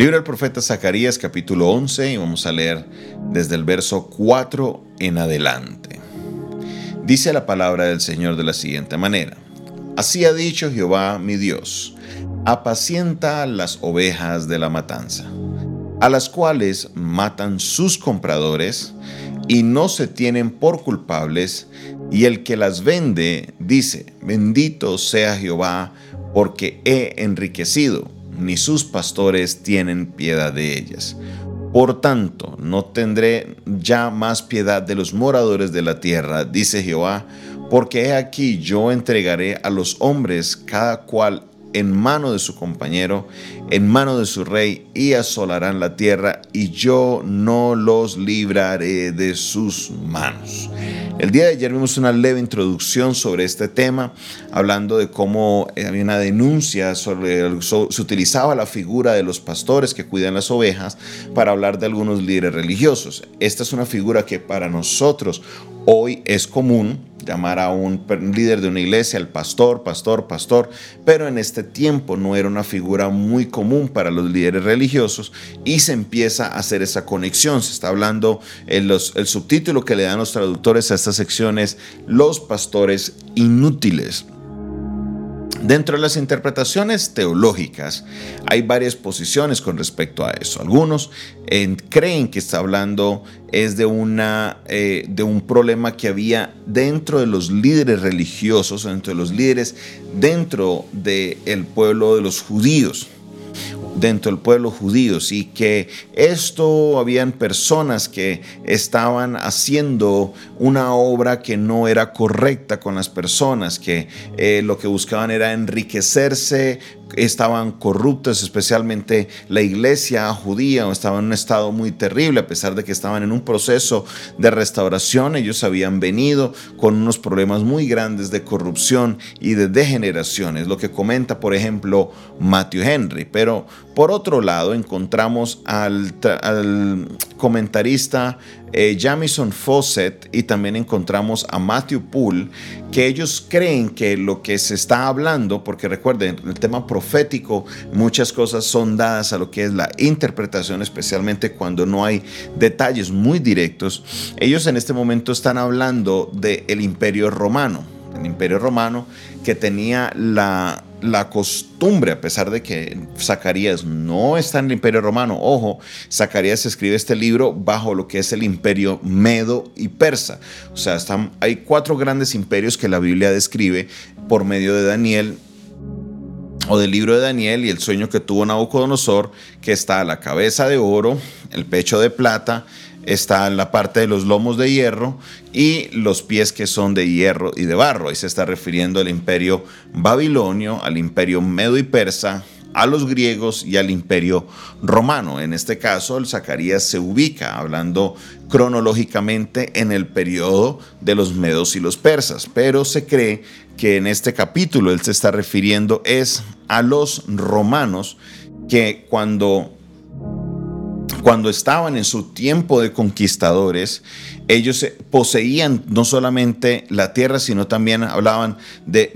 Libro del profeta Zacarías capítulo 11 y vamos a leer desde el verso 4 en adelante. Dice la palabra del Señor de la siguiente manera. Así ha dicho Jehová mi Dios, apacienta las ovejas de la matanza, a las cuales matan sus compradores y no se tienen por culpables, y el que las vende dice, bendito sea Jehová, porque he enriquecido ni sus pastores tienen piedad de ellas. Por tanto, no tendré ya más piedad de los moradores de la tierra, dice Jehová, porque he aquí yo entregaré a los hombres cada cual en mano de su compañero, en mano de su rey, y asolarán la tierra, y yo no los libraré de sus manos. El día de ayer vimos una leve introducción sobre este tema, hablando de cómo había una denuncia sobre, se utilizaba la figura de los pastores que cuidan las ovejas para hablar de algunos líderes religiosos. Esta es una figura que para nosotros hoy es común, llamar a un líder de una iglesia, el pastor, pastor, pastor, pero en este tiempo no era una figura muy común para los líderes religiosos y se empieza a hacer esa conexión. Se está hablando, en los, el subtítulo que le dan los traductores a esta sección es Los pastores inútiles. Dentro de las interpretaciones teológicas hay varias posiciones con respecto a eso. Algunos creen que está hablando es de, una, eh, de un problema que había dentro de los líderes religiosos, dentro de los líderes dentro del pueblo de los judíos dentro del pueblo judío y que esto habían personas que estaban haciendo una obra que no era correcta con las personas, que eh, lo que buscaban era enriquecerse estaban corruptos, especialmente la iglesia judía, estaba en un estado muy terrible, a pesar de que estaban en un proceso de restauración, ellos habían venido con unos problemas muy grandes de corrupción y de degeneración, es lo que comenta, por ejemplo, Matthew Henry. Pero por otro lado, encontramos al comentarista eh, Jamison Fawcett y también encontramos a Matthew Poole, que ellos creen que lo que se está hablando, porque recuerden, el tema profético, muchas cosas son dadas a lo que es la interpretación, especialmente cuando no hay detalles muy directos. Ellos en este momento están hablando del imperio romano, el imperio romano que tenía la la costumbre, a pesar de que Zacarías no está en el imperio romano, ojo, Zacarías escribe este libro bajo lo que es el imperio medo y persa. O sea, están, hay cuatro grandes imperios que la Biblia describe por medio de Daniel o del libro de Daniel y el sueño que tuvo Nabucodonosor, que está la cabeza de oro, el pecho de plata, está la parte de los lomos de hierro y los pies que son de hierro y de barro. Ahí se está refiriendo al imperio babilonio, al imperio medo y persa, a los griegos y al imperio romano. En este caso, el Zacarías se ubica, hablando cronológicamente, en el periodo de los medos y los persas, pero se cree que en este capítulo él se está refiriendo es a los romanos que cuando cuando estaban en su tiempo de conquistadores, ellos poseían no solamente la tierra, sino también hablaban de,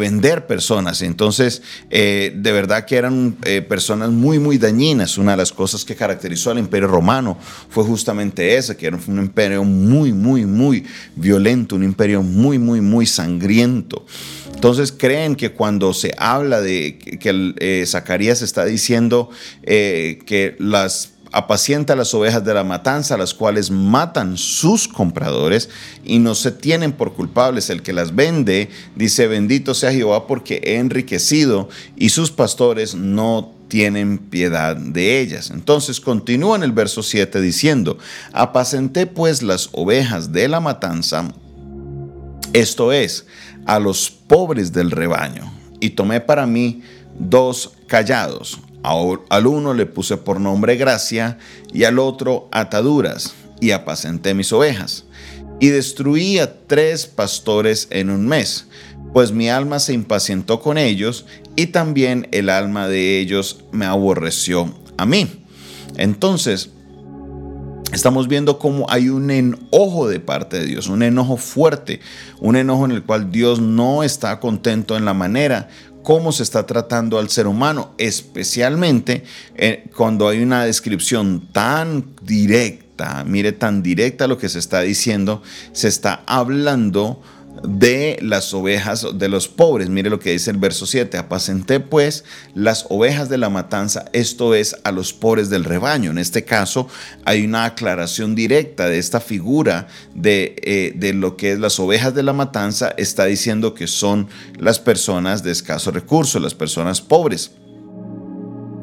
vender personas. Entonces, eh, de verdad que eran eh, personas muy, muy dañinas. Una de las cosas que caracterizó al imperio romano fue justamente esa, que era un imperio muy, muy, muy violento, un imperio muy, muy, muy sangriento. Entonces creen que cuando se habla de que eh, Zacarías está diciendo que las apacienta las ovejas de la matanza, las cuales matan sus compradores y no se tienen por culpables. El que las vende dice, bendito sea Jehová porque he enriquecido y sus pastores no tienen piedad de ellas. Entonces continúa en el verso 7 diciendo, apacenté pues las ovejas de la matanza, esto es, a los pobres del rebaño, y tomé para mí dos callados al uno le puse por nombre gracia y al otro ataduras, y apacenté mis ovejas. Y destruí a tres pastores en un mes, pues mi alma se impacientó con ellos, y también el alma de ellos me aborreció a mí. Entonces, estamos viendo cómo hay un enojo de parte de Dios, un enojo fuerte, un enojo en el cual Dios no está contento en la manera cómo se está tratando al ser humano, especialmente eh, cuando hay una descripción tan directa, mire, tan directa lo que se está diciendo, se está hablando de las ovejas de los pobres. Mire lo que dice el verso 7. Apacenté pues las ovejas de la matanza, esto es a los pobres del rebaño. En este caso hay una aclaración directa de esta figura de, eh, de lo que es las ovejas de la matanza. Está diciendo que son las personas de escasos recursos, las personas pobres.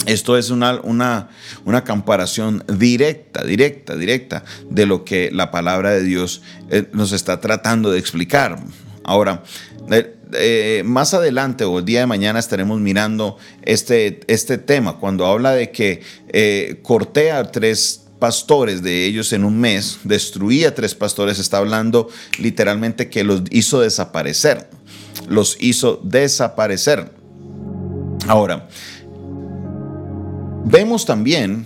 Esto es una, una, una, comparación directa, directa, directa de lo que la palabra de Dios eh, nos está tratando de explicar. Ahora, eh, eh, más adelante o el día de mañana estaremos mirando este, este tema, cuando habla de que corté a tres pastores de ellos en un mes, destruía tres pastores, está hablando literalmente que los hizo desaparecer, los hizo desaparecer. Ahora, Vemos también,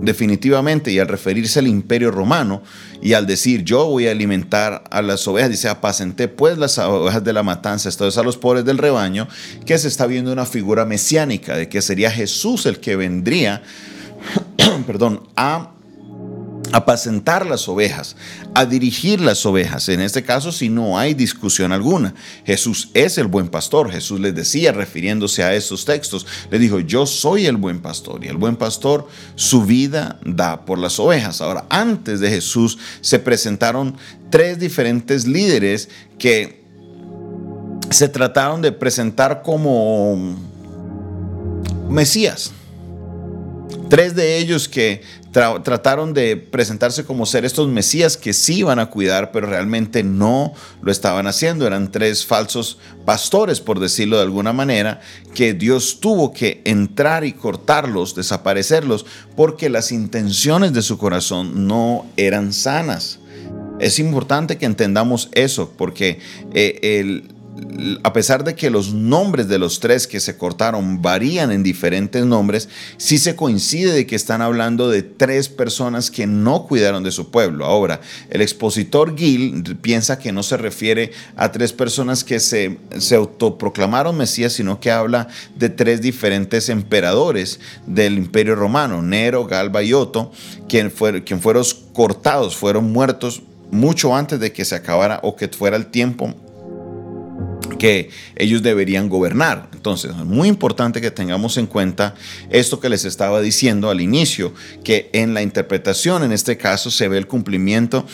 definitivamente, y al referirse al imperio romano, y al decir yo voy a alimentar a las ovejas, dice apacenté pues las ovejas de la matanza, esto es a los pobres del rebaño, que se está viendo una figura mesiánica, de que sería Jesús el que vendría, perdón, a apacentar las ovejas, a dirigir las ovejas. En este caso, si no hay discusión alguna, Jesús es el buen pastor. Jesús les decía, refiriéndose a estos textos, le dijo, yo soy el buen pastor y el buen pastor su vida da por las ovejas. Ahora, antes de Jesús se presentaron tres diferentes líderes que se trataron de presentar como Mesías. Tres de ellos que trataron de presentarse como ser estos mesías que sí iban a cuidar, pero realmente no lo estaban haciendo. Eran tres falsos pastores, por decirlo de alguna manera, que Dios tuvo que entrar y cortarlos, desaparecerlos, porque las intenciones de su corazón no eran sanas. Es importante que entendamos eso, porque eh, el a pesar de que los nombres de los tres que se cortaron varían en diferentes nombres, sí se coincide de que están hablando de tres personas que no cuidaron de su pueblo. Ahora, el expositor Gil piensa que no se refiere a tres personas que se, se autoproclamaron Mesías, sino que habla de tres diferentes emperadores del imperio romano, Nero, Galba y Otto, quien, quien fueron cortados, fueron muertos mucho antes de que se acabara o que fuera el tiempo que ellos deberían gobernar. Entonces, es muy importante que tengamos en cuenta esto que les estaba diciendo al inicio, que en la interpretación, en este caso, se ve el cumplimiento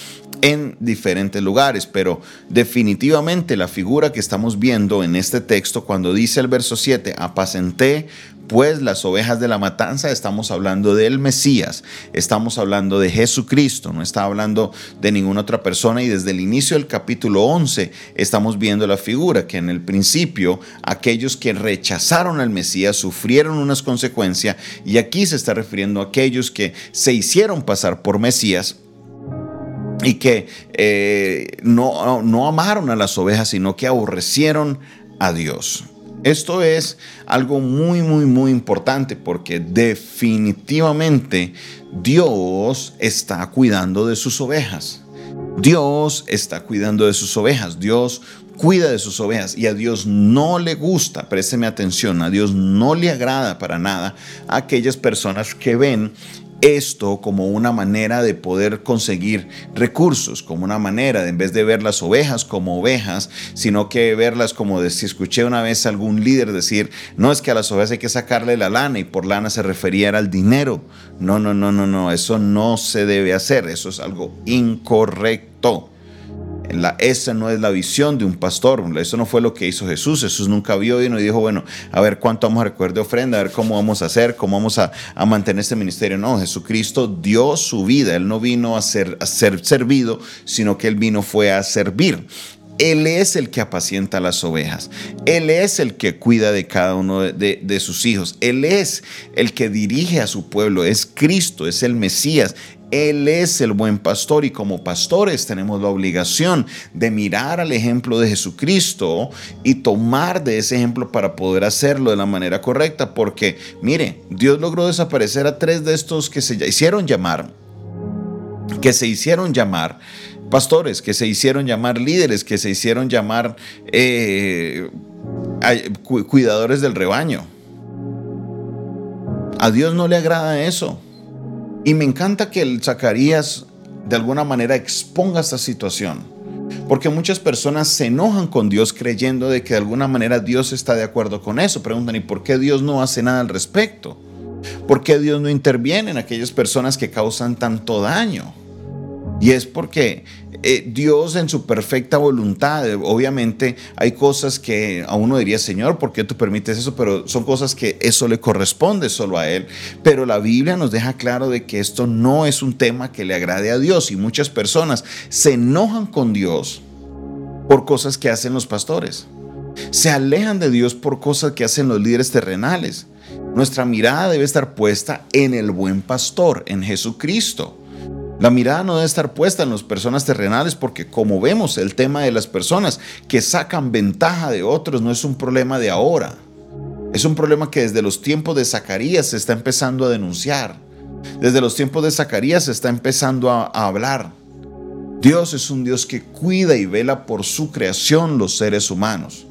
en diferentes lugares, pero definitivamente la figura que estamos viendo en este texto, cuando dice el verso 7, apacenté pues las ovejas de la matanza, estamos hablando del Mesías, estamos hablando de Jesucristo, no está hablando de ninguna otra persona y desde el inicio del capítulo 11 estamos viendo la figura que en el principio aquellos que rechazaron al Mesías sufrieron unas consecuencias y aquí se está refiriendo a aquellos que se hicieron pasar por Mesías y que eh, no, no amaron a las ovejas, sino que aborrecieron a Dios. Esto es algo muy, muy, muy importante porque definitivamente Dios está cuidando de sus ovejas. Dios está cuidando de sus ovejas. Dios cuida de sus ovejas y a Dios no le gusta, présteme atención, a Dios no le agrada para nada a aquellas personas que ven esto como una manera de poder conseguir recursos, como una manera de en vez de ver las ovejas como ovejas, sino que verlas como de, si escuché una vez a algún líder decir, no es que a las ovejas hay que sacarle la lana y por lana se refería al dinero. No, no, no, no, no, eso no se debe hacer, eso es algo incorrecto. La, esa no es la visión de un pastor, eso no fue lo que hizo Jesús. Jesús nunca vio y no dijo, bueno, a ver cuánto vamos a recoger de ofrenda, a ver cómo vamos a hacer, cómo vamos a, mantener este ministerio. No, Jesucristo dio su vida, Él no vino a ser, a ser servido, sino que Él vino fue a servir. Él es el que apacienta las ovejas. Él es el que cuida de cada uno de, de, sus hijos. Él es el que dirige a su pueblo. Es Cristo, es el Mesías. Él es el buen pastor y como pastores tenemos la obligación de mirar al ejemplo de Jesucristo y tomar de ese ejemplo para poder hacerlo de la manera correcta. Porque, mire, Dios logró desaparecer a tres de estos que se hicieron llamar, que se hicieron llamar pastores, que se hicieron llamar líderes, que se hicieron llamar... Eh, cuidadores del rebaño. A Dios no le agrada eso. Y me encanta que el Zacarías de alguna manera exponga esta situación. Porque muchas personas se enojan con Dios creyendo de que de alguna manera Dios está de acuerdo con eso. Preguntan, ¿y por qué Dios no hace nada al respecto? ¿Por qué Dios no interviene en aquellas personas que causan tanto daño? Y es porque eh, Dios en su perfecta voluntad, obviamente hay cosas que a uno diría, Señor, ¿por qué tú permites eso? Pero son cosas que eso le corresponde solo a Él. Pero la Biblia nos deja claro de que esto no es un tema que le agrade a Dios y muchas personas se enojan con Dios por cosas que hacen los pastores. Se alejan de Dios por cosas que hacen los líderes terrenales. Nuestra mirada debe estar puesta en el buen pastor, en Jesucristo. La mirada no debe estar puesta en las personas terrenales porque como vemos el tema de las personas que sacan ventaja de otros no es un problema de ahora. Es un problema que desde los tiempos de Zacarías se está empezando a denunciar. Desde los tiempos de Zacarías se está empezando a, a hablar. Dios es un Dios que cuida y vela por su creación, los seres humanos.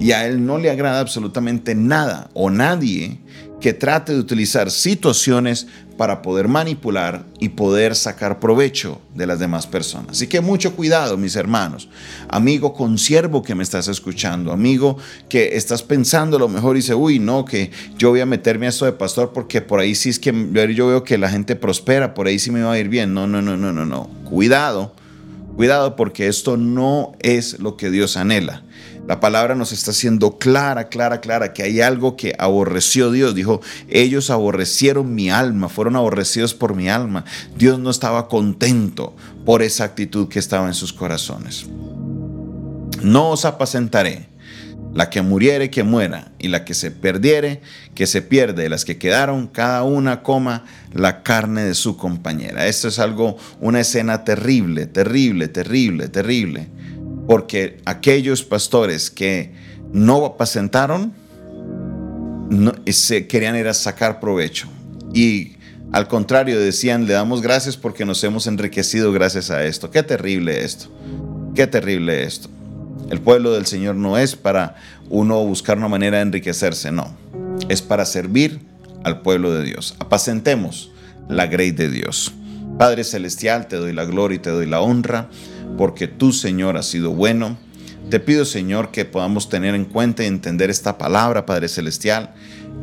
Y a Él no le agrada absolutamente nada o nadie que trate de utilizar situaciones para poder manipular y poder sacar provecho de las demás personas. Así que mucho cuidado, mis hermanos. Amigo consiervo que me estás escuchando, amigo que estás pensando lo mejor y dice, uy, no, que yo voy a meterme a esto de pastor porque por ahí sí es que yo veo que la gente prospera, por ahí sí me va a ir bien. No, no, no, no, no, no. Cuidado, cuidado porque esto no es lo que Dios anhela. La palabra nos está haciendo clara, clara, clara que hay algo que aborreció Dios. Dijo, ellos aborrecieron mi alma, fueron aborrecidos por mi alma. Dios no estaba contento por esa actitud que estaba en sus corazones. No os apacentaré. La que muriere, que muera, y la que se perdiere, que se pierde. Las que quedaron, cada una coma la carne de su compañera. Esto es algo, una escena terrible, terrible, terrible, terrible porque aquellos pastores que no apacentaron se querían ir a sacar provecho. Y al contrario, decían, le damos gracias porque nos hemos enriquecido gracias a esto. Qué terrible esto. Qué terrible esto. El pueblo del Señor no es para uno buscar una manera de enriquecerse, no. Es para servir al pueblo de Dios. Apacentemos la grey de Dios. Padre Celestial, te doy la gloria y te doy la honra porque tú, Señor, has sido bueno. Te pido, Señor, que podamos tener en cuenta y entender esta palabra, Padre Celestial,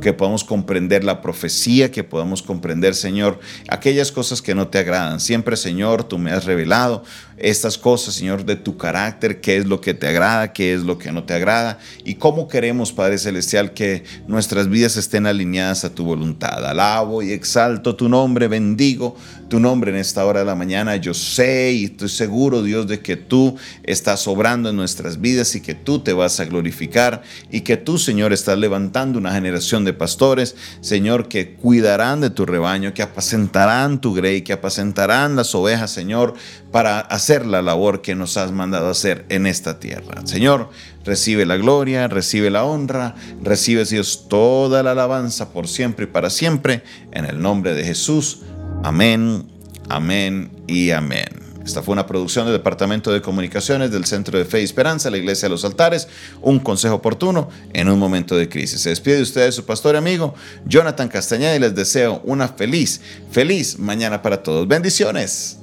que podamos comprender la profecía, que podamos comprender, Señor, aquellas cosas que no te agradan. Siempre, Señor, tú me has revelado estas cosas, Señor, de tu carácter, qué es lo que te agrada, qué es lo que no te agrada y cómo queremos, Padre Celestial, que nuestras vidas estén alineadas a tu voluntad. Alabo y exalto tu nombre, bendigo tu nombre en esta hora de la mañana. Yo sé y estoy seguro, Dios, de que tú estás obrando en nuestras vidas y que tú te vas a glorificar y que tú, Señor, estás levantando una generación de pastores, Señor, que cuidarán de tu rebaño, que apacentarán tu grey, que apacentarán las ovejas, Señor, para hacer la labor que nos has mandado hacer en esta tierra. Señor, recibe la gloria, recibe la honra, recibe Dios toda la alabanza por siempre y para siempre, en el nombre de Jesús. Amén, amén y amén. Esta fue una producción del Departamento de Comunicaciones del Centro de Fe y Esperanza, la Iglesia de los Altares, un consejo oportuno en un momento de crisis. Se despide de ustedes su pastor y amigo Jonathan Castañeda y les deseo una feliz, feliz mañana para todos. Bendiciones.